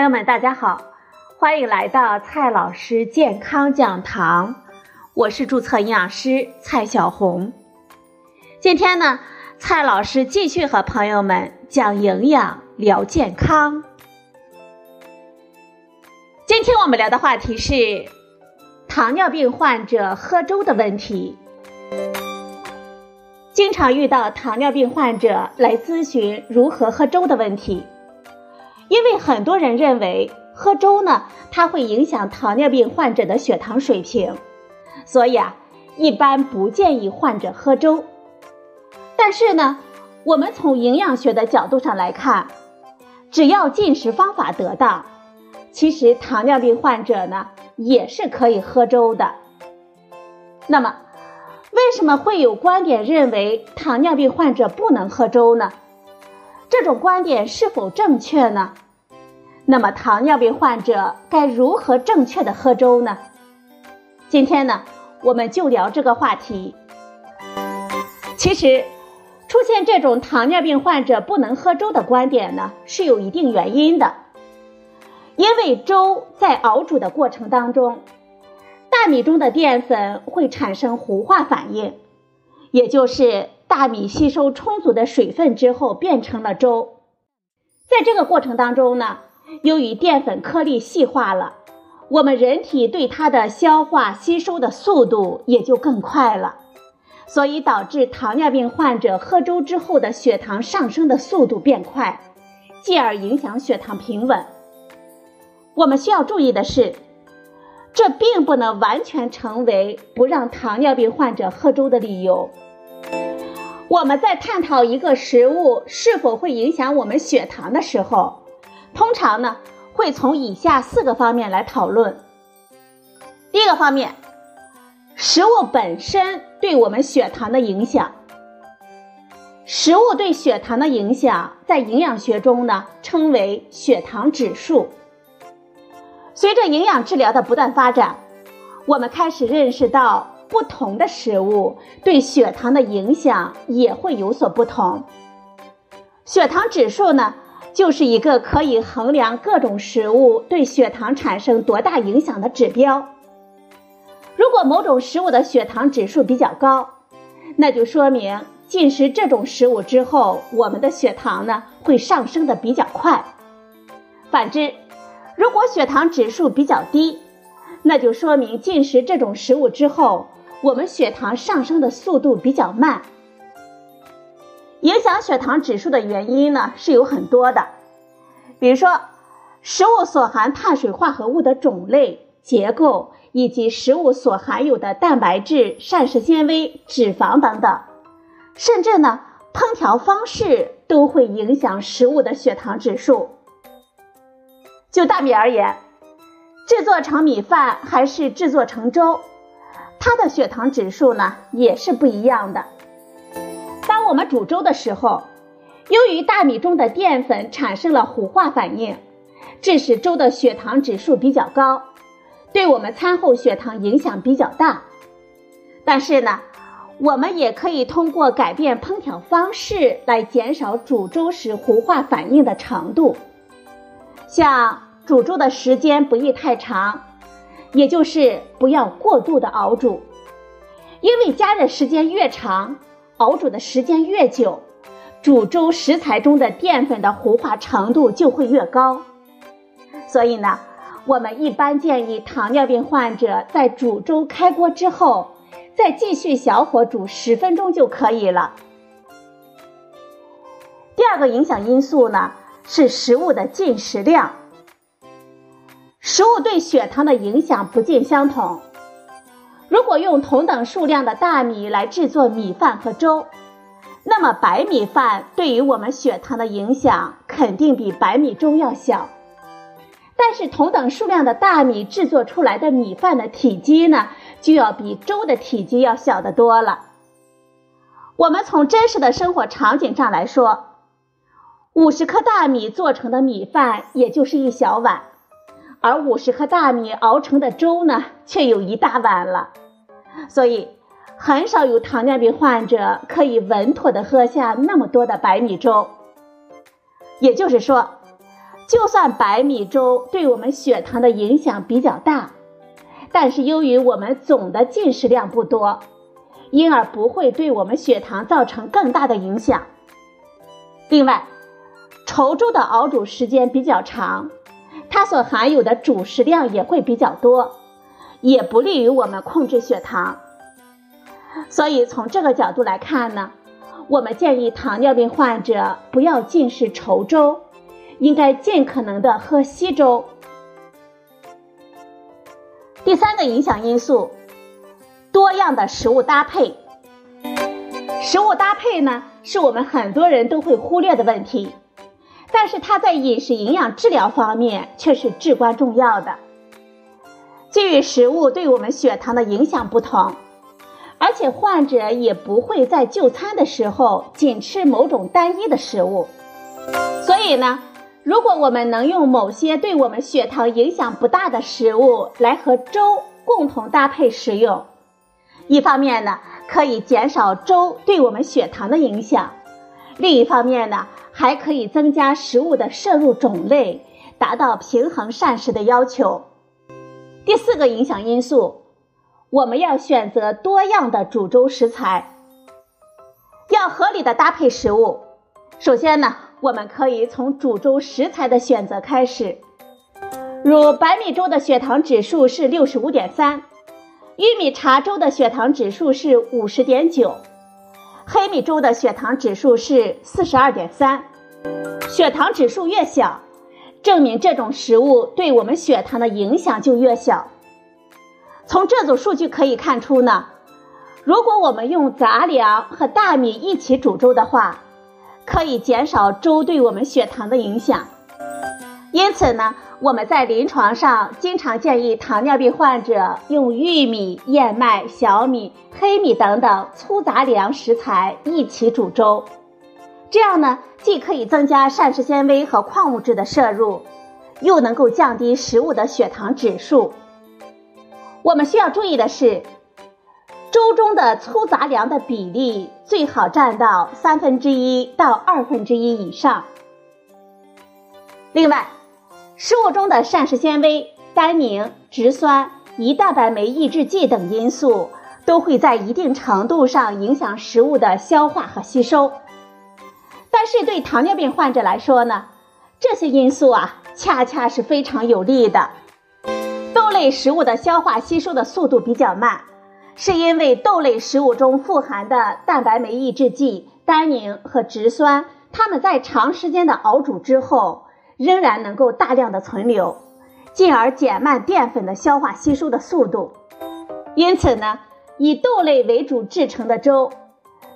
朋友们，大家好，欢迎来到蔡老师健康讲堂，我是注册营养师蔡小红。今天呢，蔡老师继续和朋友们讲营养、聊健康。今天我们聊的话题是糖尿病患者喝粥的问题。经常遇到糖尿病患者来咨询如何喝粥的问题。因为很多人认为喝粥呢，它会影响糖尿病患者的血糖水平，所以啊，一般不建议患者喝粥。但是呢，我们从营养学的角度上来看，只要进食方法得当，其实糖尿病患者呢也是可以喝粥的。那么，为什么会有观点认为糖尿病患者不能喝粥呢？这种观点是否正确呢？那么糖尿病患者该如何正确的喝粥呢？今天呢，我们就聊这个话题。其实，出现这种糖尿病患者不能喝粥的观点呢，是有一定原因的。因为粥在熬煮的过程当中，大米中的淀粉会产生糊化反应，也就是。大米吸收充足的水分之后变成了粥，在这个过程当中呢，由于淀粉颗粒细化了，我们人体对它的消化吸收的速度也就更快了，所以导致糖尿病患者喝粥之后的血糖上升的速度变快，继而影响血糖平稳。我们需要注意的是，这并不能完全成为不让糖尿病患者喝粥的理由。我们在探讨一个食物是否会影响我们血糖的时候，通常呢会从以下四个方面来讨论。第一个方面，食物本身对我们血糖的影响。食物对血糖的影响，在营养学中呢称为血糖指数。随着营养治疗的不断发展，我们开始认识到。不同的食物对血糖的影响也会有所不同。血糖指数呢，就是一个可以衡量各种食物对血糖产生多大影响的指标。如果某种食物的血糖指数比较高，那就说明进食这种食物之后，我们的血糖呢会上升的比较快。反之，如果血糖指数比较低，那就说明进食这种食物之后。我们血糖上升的速度比较慢，影响血糖指数的原因呢是有很多的，比如说食物所含碳水化合物的种类、结构，以及食物所含有的蛋白质、膳食纤维、脂肪等等，甚至呢烹调方式都会影响食物的血糖指数。就大米而言，制作成米饭还是制作成粥？它的血糖指数呢也是不一样的。当我们煮粥的时候，由于大米中的淀粉产生了糊化反应，致使粥的血糖指数比较高，对我们餐后血糖影响比较大。但是呢，我们也可以通过改变烹调方式来减少煮粥时糊化反应的程度，像煮粥的时间不宜太长。也就是不要过度的熬煮，因为加热时间越长，熬煮的时间越久，煮粥食材中的淀粉的糊化程度就会越高。所以呢，我们一般建议糖尿病患者在煮粥开锅之后，再继续小火煮十分钟就可以了。第二个影响因素呢，是食物的进食量。食物对血糖的影响不尽相同。如果用同等数量的大米来制作米饭和粥，那么白米饭对于我们血糖的影响肯定比白米粥要小。但是同等数量的大米制作出来的米饭的体积呢，就要比粥的体积要小得多了。我们从真实的生活场景上来说，五十克大米做成的米饭也就是一小碗。而五十克大米熬成的粥呢，却有一大碗了，所以很少有糖尿病患者可以稳妥的喝下那么多的白米粥。也就是说，就算白米粥对我们血糖的影响比较大，但是由于我们总的进食量不多，因而不会对我们血糖造成更大的影响。另外，稠粥的熬煮时间比较长，它所含有的主食量也会比较多，也不利于我们控制血糖。所以从这个角度来看呢，我们建议糖尿病患者不要进食稠粥，应该尽可能的喝稀粥。第三个影响因素，多样的食物搭配。食物搭配呢，是我们很多人都会忽略的问题，但是它在饮食营养治疗方面却是至关重要的。基于食物对我们血糖的影响不同，而且患者也不会在就餐的时候仅吃某种单一的食物，所以呢，如果我们能用某些对我们血糖影响不大的食物来和粥共同搭配食用，一方面呢。可以减少粥对我们血糖的影响，另一方面呢，还可以增加食物的摄入种类，达到平衡膳食的要求。第四个影响因素，我们要选择多样的煮粥食材，要合理的搭配食物。首先呢，我们可以从煮粥食材的选择开始，如白米粥的血糖指数是六十五点三。玉米茶粥的血糖指数是五十点九，黑米粥的血糖指数是四十二点三。血糖指数越小，证明这种食物对我们血糖的影响就越小。从这组数据可以看出呢，如果我们用杂粮和大米一起煮粥的话，可以减少粥对我们血糖的影响。因此呢。我们在临床上经常建议糖尿病患者用玉米、燕麦、小米、黑米等等粗杂粮食材一起煮粥，这样呢，既可以增加膳食纤维和矿物质的摄入，又能够降低食物的血糖指数。我们需要注意的是，粥中的粗杂粮的比例最好占到三分之一到二分之一以上。另外，食物中的膳食纤维、单宁、植酸、胰蛋白酶抑制剂等因素都会在一定程度上影响食物的消化和吸收。但是对糖尿病患者来说呢，这些因素啊恰恰是非常有利的。豆类食物的消化吸收的速度比较慢，是因为豆类食物中富含的蛋白酶抑制剂、单宁和植酸，它们在长时间的熬煮之后。仍然能够大量的存留，进而减慢淀粉的消化吸收的速度。因此呢，以豆类为主制成的粥，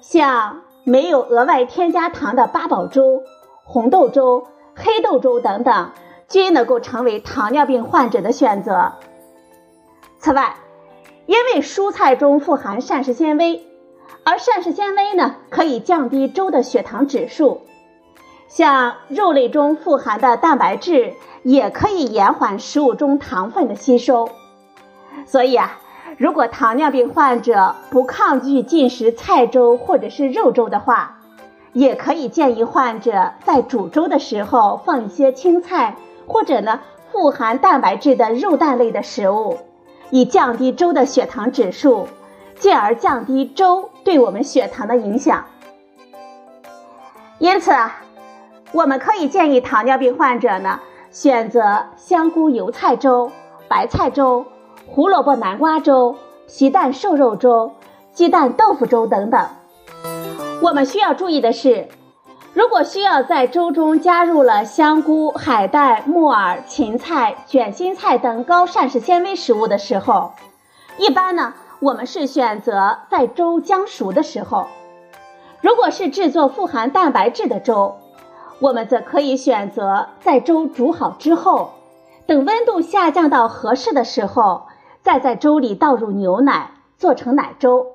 像没有额外添加糖的八宝粥、红豆粥、黑豆粥等等，均能够成为糖尿病患者的选择。此外，因为蔬菜中富含膳食纤维，而膳食纤维呢，可以降低粥的血糖指数。像肉类中富含的蛋白质也可以延缓食物中糖分的吸收，所以啊，如果糖尿病患者不抗拒进食菜粥或者是肉粥的话，也可以建议患者在煮粥的时候放一些青菜，或者呢富含蛋白质的肉蛋类的食物，以降低粥的血糖指数，进而降低粥对我们血糖的影响。因此啊。我们可以建议糖尿病患者呢，选择香菇油菜粥、白菜粥、胡萝卜南瓜粥、皮蛋瘦肉粥、鸡蛋豆腐粥等等。我们需要注意的是，如果需要在粥中加入了香菇、海带、木耳、芹菜、卷心菜等高膳食纤维食物的时候，一般呢，我们是选择在粥将熟的时候。如果是制作富含蛋白质的粥，我们则可以选择在粥煮好之后，等温度下降到合适的时候，再在粥里倒入牛奶，做成奶粥；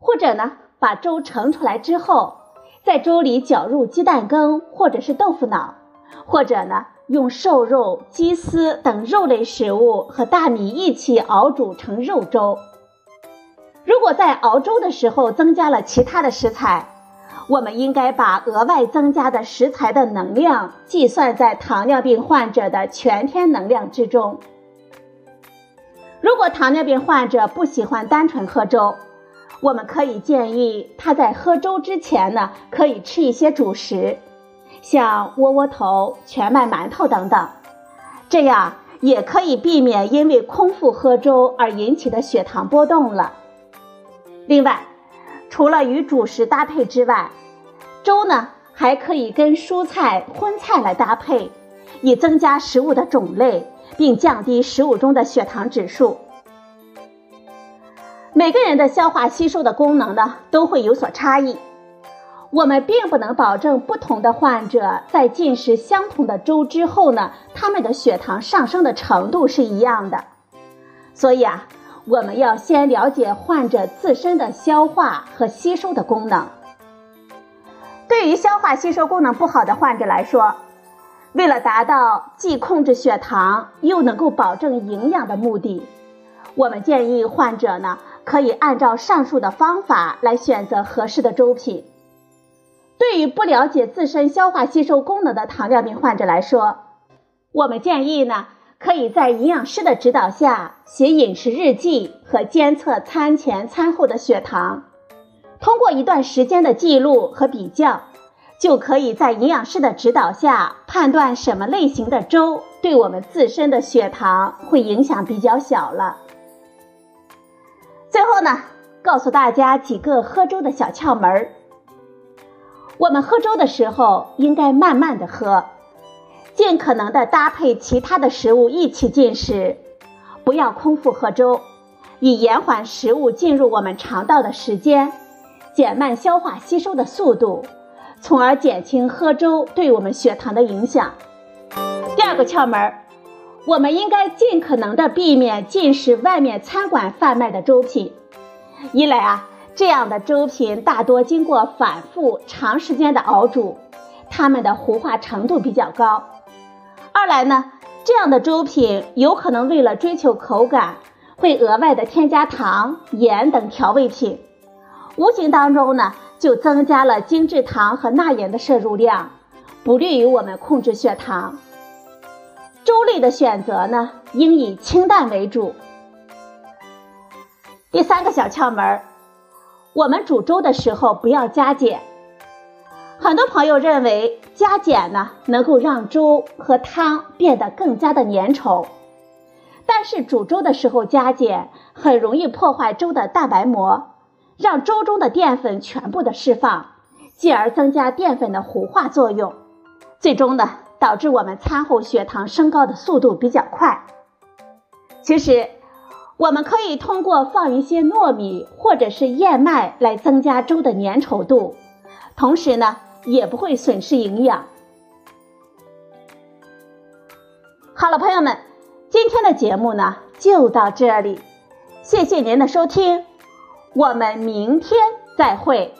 或者呢，把粥盛出来之后，在粥里搅入鸡蛋羹或者是豆腐脑，或者呢，用瘦肉、鸡丝等肉类食物和大米一起熬煮成肉粥。如果在熬粥的时候增加了其他的食材，我们应该把额外增加的食材的能量计算在糖尿病患者的全天能量之中。如果糖尿病患者不喜欢单纯喝粥，我们可以建议他在喝粥之前呢，可以吃一些主食，像窝窝头、全麦馒头等等，这样也可以避免因为空腹喝粥而引起的血糖波动了。另外，除了与主食搭配之外，粥呢还可以跟蔬菜、荤菜来搭配，以增加食物的种类。并降低食物中的血糖指数。每个人的消化吸收的功能呢都会有所差异，我们并不能保证不同的患者在进食相同的粥之后呢，他们的血糖上升的程度是一样的。所以啊，我们要先了解患者自身的消化和吸收的功能。对于消化吸收功能不好的患者来说，为了达到既控制血糖又能够保证营养的目的，我们建议患者呢可以按照上述的方法来选择合适的粥品。对于不了解自身消化吸收功能的糖尿病患者来说，我们建议呢可以在营养师的指导下写饮食日记和监测餐前餐后的血糖，通过一段时间的记录和比较。就可以在营养师的指导下判断什么类型的粥对我们自身的血糖会影响比较小了。最后呢，告诉大家几个喝粥的小窍门儿。我们喝粥的时候应该慢慢的喝，尽可能的搭配其他的食物一起进食，不要空腹喝粥，以延缓食物进入我们肠道的时间，减慢消化吸收的速度。从而减轻喝粥对我们血糖的影响。第二个窍门，我们应该尽可能的避免进食外面餐馆贩卖的粥品。一来啊，这样的粥品大多经过反复长时间的熬煮，它们的糊化程度比较高；二来呢，这样的粥品有可能为了追求口感，会额外的添加糖、盐等调味品，无形当中呢。就增加了精制糖和钠盐的摄入量，不利于我们控制血糖。粥类的选择呢，应以清淡为主。第三个小窍门，我们煮粥的时候不要加碱。很多朋友认为加碱呢，能够让粥和汤变得更加的粘稠，但是煮粥的时候加碱，很容易破坏粥的蛋白膜。让粥中的淀粉全部的释放，进而增加淀粉的糊化作用，最终呢导致我们餐后血糖升高的速度比较快。其实，我们可以通过放一些糯米或者是燕麦来增加粥的粘稠度，同时呢也不会损失营养。好了，朋友们，今天的节目呢就到这里，谢谢您的收听。我们明天再会。